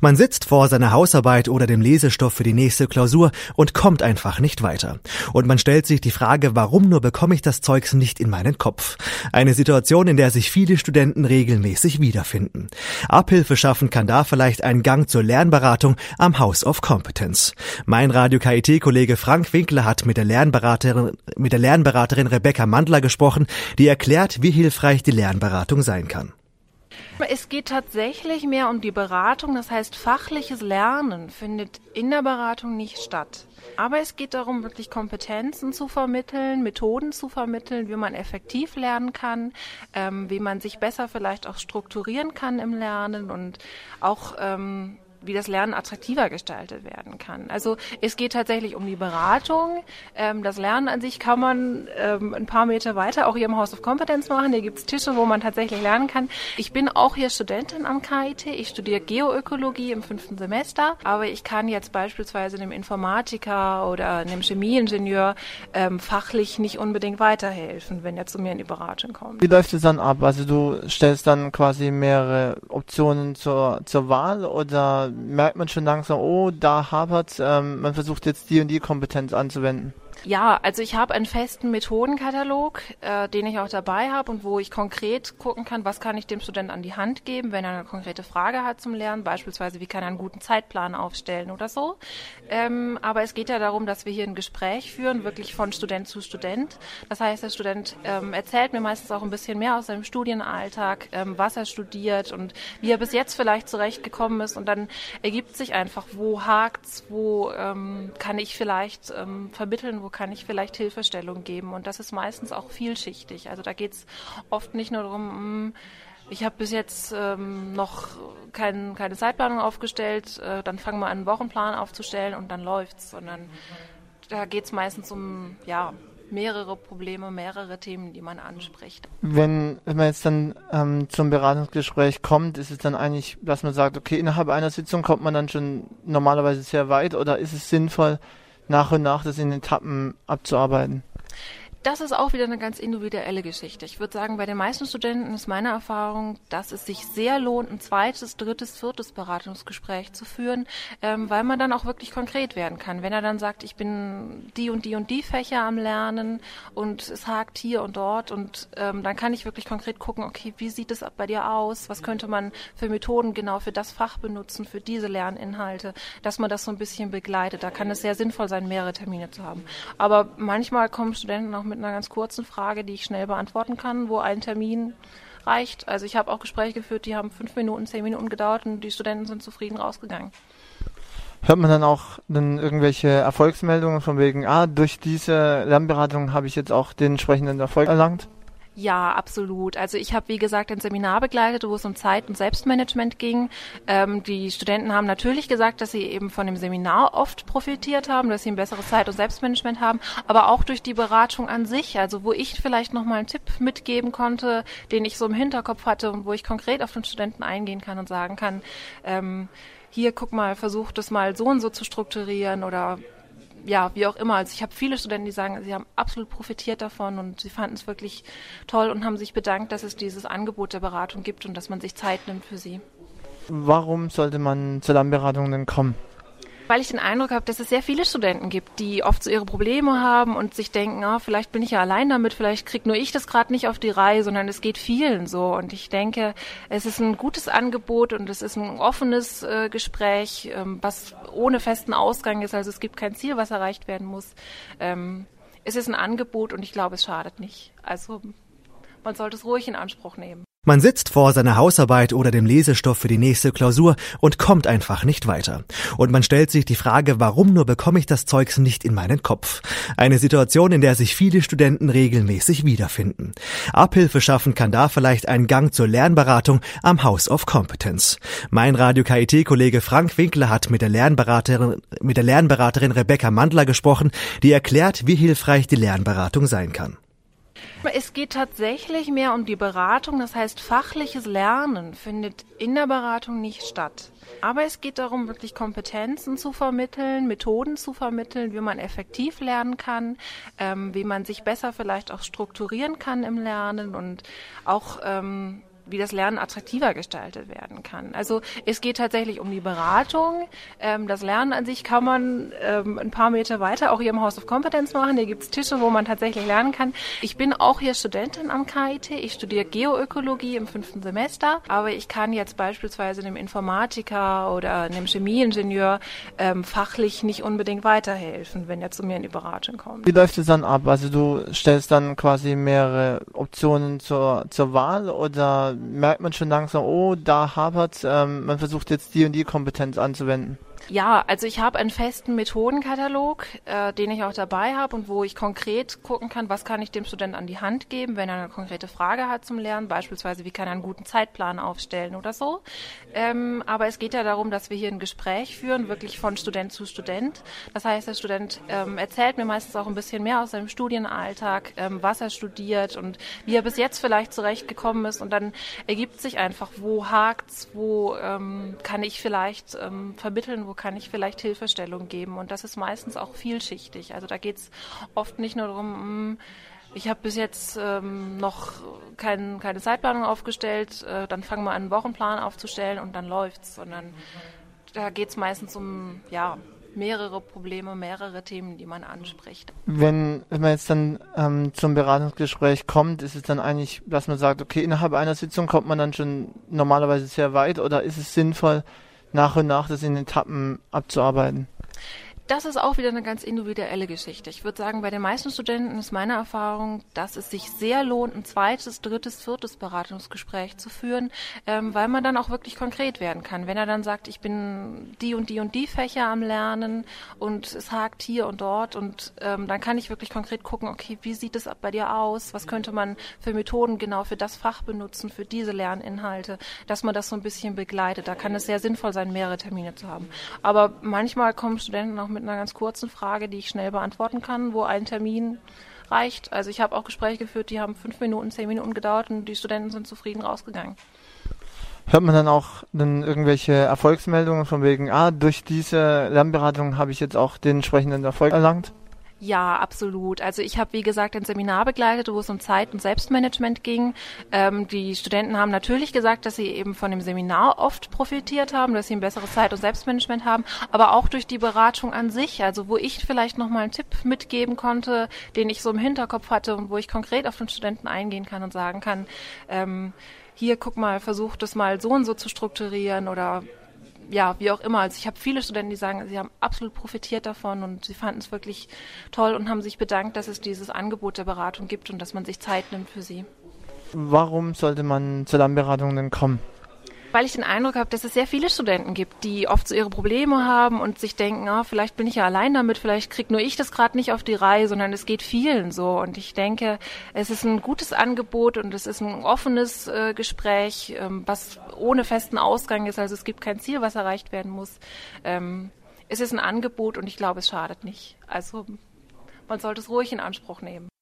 Man sitzt vor seiner Hausarbeit oder dem Lesestoff für die nächste Klausur und kommt einfach nicht weiter. Und man stellt sich die Frage, warum nur bekomme ich das Zeugs nicht in meinen Kopf? Eine Situation, in der sich viele Studenten regelmäßig wiederfinden. Abhilfe schaffen kann da vielleicht ein Gang zur Lernberatung am House of Competence. Mein Radio KIT-Kollege Frank Winkler hat mit der Lernberaterin, mit der Lernberaterin Rebecca Mandler gesprochen, die erklärt, wie hilfreich die Lernberatung sein kann. Es geht tatsächlich mehr um die Beratung, das heißt fachliches Lernen findet in der Beratung nicht statt. Aber es geht darum, wirklich Kompetenzen zu vermitteln, Methoden zu vermitteln, wie man effektiv lernen kann, ähm, wie man sich besser vielleicht auch strukturieren kann im Lernen und auch ähm, wie das Lernen attraktiver gestaltet werden kann. Also es geht tatsächlich um die Beratung. Ähm, das Lernen an sich kann man ähm, ein paar Meter weiter auch hier im House of Competence machen. Hier gibt's Tische, wo man tatsächlich lernen kann. Ich bin auch hier Studentin am KIT. Ich studiere Geoökologie im fünften Semester, aber ich kann jetzt beispielsweise einem Informatiker oder einem Chemieingenieur ähm, fachlich nicht unbedingt weiterhelfen, wenn er zu mir in die Beratung kommt. Wie läuft es dann ab? Also du stellst dann quasi mehrere Optionen zur, zur Wahl oder merkt man schon langsam, oh, da hapert ähm, man versucht jetzt die und die Kompetenz anzuwenden. Ja, also ich habe einen festen Methodenkatalog, äh, den ich auch dabei habe und wo ich konkret gucken kann, was kann ich dem Studenten an die Hand geben, wenn er eine konkrete Frage hat zum Lernen, beispielsweise wie kann er einen guten Zeitplan aufstellen oder so. Ähm, aber es geht ja darum, dass wir hier ein Gespräch führen, wirklich von Student zu Student. Das heißt, der Student ähm, erzählt mir meistens auch ein bisschen mehr aus seinem Studienalltag, ähm, was er studiert und wie er bis jetzt vielleicht zurechtgekommen ist und dann ergibt sich einfach, wo hakt's, wo ähm, kann ich vielleicht ähm, vermitteln, wo kann ich vielleicht Hilfestellung geben. Und das ist meistens auch vielschichtig. Also da geht es oft nicht nur darum, hm, ich habe bis jetzt ähm, noch kein, keine Zeitplanung aufgestellt, äh, dann fangen wir an, einen Wochenplan aufzustellen und dann läuft's, sondern da geht es meistens um ja, mehrere Probleme, mehrere Themen, die man anspricht. Wenn, wenn man jetzt dann ähm, zum Beratungsgespräch kommt, ist es dann eigentlich, dass man sagt, okay, innerhalb einer Sitzung kommt man dann schon normalerweise sehr weit oder ist es sinnvoll, nach und nach das in Etappen abzuarbeiten? Das ist auch wieder eine ganz individuelle Geschichte. Ich würde sagen, bei den meisten Studenten ist meine Erfahrung, dass es sich sehr lohnt, ein zweites, drittes, viertes Beratungsgespräch zu führen, ähm, weil man dann auch wirklich konkret werden kann. Wenn er dann sagt, ich bin die und die und die Fächer am Lernen und es hakt hier und dort und ähm, dann kann ich wirklich konkret gucken, okay, wie sieht es bei dir aus? Was könnte man für Methoden genau für das Fach benutzen, für diese Lerninhalte, dass man das so ein bisschen begleitet. Da kann es sehr sinnvoll sein, mehrere Termine zu haben. Aber manchmal kommen Studenten auch mit einer ganz kurzen Frage, die ich schnell beantworten kann, wo ein Termin reicht. Also ich habe auch Gespräche geführt, die haben fünf Minuten, zehn Minuten gedauert und die Studenten sind zufrieden rausgegangen. Hört man dann auch dann irgendwelche Erfolgsmeldungen von wegen, ah, durch diese Lernberatung habe ich jetzt auch den entsprechenden Erfolg erlangt? Ja, absolut. Also ich habe, wie gesagt, ein Seminar begleitet, wo es um Zeit- und Selbstmanagement ging. Ähm, die Studenten haben natürlich gesagt, dass sie eben von dem Seminar oft profitiert haben, dass sie ein besseres Zeit- und Selbstmanagement haben, aber auch durch die Beratung an sich, also wo ich vielleicht nochmal einen Tipp mitgeben konnte, den ich so im Hinterkopf hatte und wo ich konkret auf den Studenten eingehen kann und sagen kann, ähm, hier, guck mal, versuch das mal so und so zu strukturieren oder ja, wie auch immer. Also ich habe viele Studenten, die sagen, sie haben absolut profitiert davon und sie fanden es wirklich toll und haben sich bedankt, dass es dieses Angebot der Beratung gibt und dass man sich Zeit nimmt für sie. Warum sollte man zur Lernberatung denn kommen? Weil ich den Eindruck habe, dass es sehr viele Studenten gibt, die oft so ihre Probleme haben und sich denken, ah, vielleicht bin ich ja allein damit, vielleicht krieg nur ich das gerade nicht auf die Reihe, sondern es geht vielen so. Und ich denke, es ist ein gutes Angebot und es ist ein offenes äh, Gespräch, ähm, was ohne festen Ausgang ist. Also es gibt kein Ziel, was erreicht werden muss. Ähm, es ist ein Angebot und ich glaube, es schadet nicht. Also man sollte es ruhig in Anspruch nehmen. Man sitzt vor seiner Hausarbeit oder dem Lesestoff für die nächste Klausur und kommt einfach nicht weiter. Und man stellt sich die Frage, warum nur bekomme ich das Zeugs nicht in meinen Kopf? Eine Situation, in der sich viele Studenten regelmäßig wiederfinden. Abhilfe schaffen kann da vielleicht ein Gang zur Lernberatung am House of Competence. Mein Radio KIT-Kollege Frank Winkler hat mit der Lernberaterin, mit der Lernberaterin Rebecca Mandler gesprochen, die erklärt, wie hilfreich die Lernberatung sein kann. Es geht tatsächlich mehr um die Beratung, das heißt fachliches Lernen findet in der Beratung nicht statt. Aber es geht darum, wirklich Kompetenzen zu vermitteln, Methoden zu vermitteln, wie man effektiv lernen kann, ähm, wie man sich besser vielleicht auch strukturieren kann im Lernen und auch ähm, wie das Lernen attraktiver gestaltet werden kann. Also es geht tatsächlich um die Beratung. Ähm, das Lernen an sich kann man ähm, ein paar Meter weiter auch hier im House of Competence machen. Hier gibt's Tische, wo man tatsächlich lernen kann. Ich bin auch hier Studentin am KIT. Ich studiere Geoökologie im fünften Semester, aber ich kann jetzt beispielsweise einem Informatiker oder einem Chemieingenieur ähm, fachlich nicht unbedingt weiterhelfen, wenn er zu mir in die Beratung kommt. Wie läuft es dann ab? Also du stellst dann quasi mehrere Optionen zur, zur Wahl oder merkt man schon langsam, oh, da hapert ähm, man versucht jetzt die und die Kompetenz anzuwenden? Ja, also ich habe einen festen Methodenkatalog, äh, den ich auch dabei habe und wo ich konkret gucken kann, was kann ich dem Studenten an die Hand geben, wenn er eine konkrete Frage hat zum Lernen, beispielsweise wie kann er einen guten Zeitplan aufstellen oder so. Ähm, aber es geht ja darum, dass wir hier ein Gespräch führen, wirklich von Student zu Student. Das heißt, der Student ähm, erzählt mir meistens auch ein bisschen mehr aus seinem Studienalltag, ähm, was er studiert und wie er bis jetzt vielleicht zurechtgekommen ist und dann ergibt sich einfach, wo hakt's, wo ähm, kann ich vielleicht ähm, vermitteln, wo kann ich vielleicht Hilfestellung geben. Und das ist meistens auch vielschichtig. Also da geht es oft nicht nur darum, hm, ich habe bis jetzt ähm, noch kein, keine Zeitplanung aufgestellt, äh, dann fangen wir an, einen Wochenplan aufzustellen und dann läuft's, sondern da geht es meistens um ja mehrere Probleme, mehrere Themen, die man anspricht. Wenn, wenn man jetzt dann ähm, zum Beratungsgespräch kommt, ist es dann eigentlich, dass man sagt, okay, innerhalb einer Sitzung kommt man dann schon normalerweise sehr weit oder ist es sinnvoll, nach und nach das in Etappen abzuarbeiten? Das ist auch wieder eine ganz individuelle Geschichte. Ich würde sagen, bei den meisten Studenten ist meine Erfahrung, dass es sich sehr lohnt, ein zweites, drittes, viertes Beratungsgespräch zu führen, ähm, weil man dann auch wirklich konkret werden kann. Wenn er dann sagt, ich bin die und die und die Fächer am Lernen und es hakt hier und dort und ähm, dann kann ich wirklich konkret gucken, okay, wie sieht es bei dir aus? Was könnte man für Methoden genau für das Fach benutzen, für diese Lerninhalte, dass man das so ein bisschen begleitet. Da kann es sehr sinnvoll sein, mehrere Termine zu haben. Aber manchmal kommen Studenten auch mit mit einer ganz kurzen Frage, die ich schnell beantworten kann, wo ein Termin reicht. Also ich habe auch Gespräche geführt, die haben fünf Minuten, zehn Minuten gedauert und die Studenten sind zufrieden rausgegangen. Hört man dann auch dann irgendwelche Erfolgsmeldungen von wegen, ah, durch diese Lernberatung habe ich jetzt auch den entsprechenden Erfolg erlangt? Ja, absolut. Also ich habe, wie gesagt, ein Seminar begleitet, wo es um Zeit- und Selbstmanagement ging. Ähm, die Studenten haben natürlich gesagt, dass sie eben von dem Seminar oft profitiert haben, dass sie ein besseres Zeit- und Selbstmanagement haben, aber auch durch die Beratung an sich, also wo ich vielleicht nochmal einen Tipp mitgeben konnte, den ich so im Hinterkopf hatte und wo ich konkret auf den Studenten eingehen kann und sagen kann, ähm, hier, guck mal, versuch das mal so und so zu strukturieren oder ja, wie auch immer. Also ich habe viele Studenten, die sagen, sie haben absolut profitiert davon und sie fanden es wirklich toll und haben sich bedankt, dass es dieses Angebot der Beratung gibt und dass man sich Zeit nimmt für sie. Warum sollte man zur Lernberatung denn kommen? Weil ich den Eindruck habe, dass es sehr viele Studenten gibt, die oft so ihre Probleme haben und sich denken, oh, vielleicht bin ich ja allein damit, vielleicht krieg nur ich das gerade nicht auf die Reihe, sondern es geht vielen so. Und ich denke, es ist ein gutes Angebot und es ist ein offenes äh, Gespräch, ähm, was ohne festen Ausgang ist. Also es gibt kein Ziel, was erreicht werden muss. Ähm, es ist ein Angebot und ich glaube, es schadet nicht. Also man sollte es ruhig in Anspruch nehmen.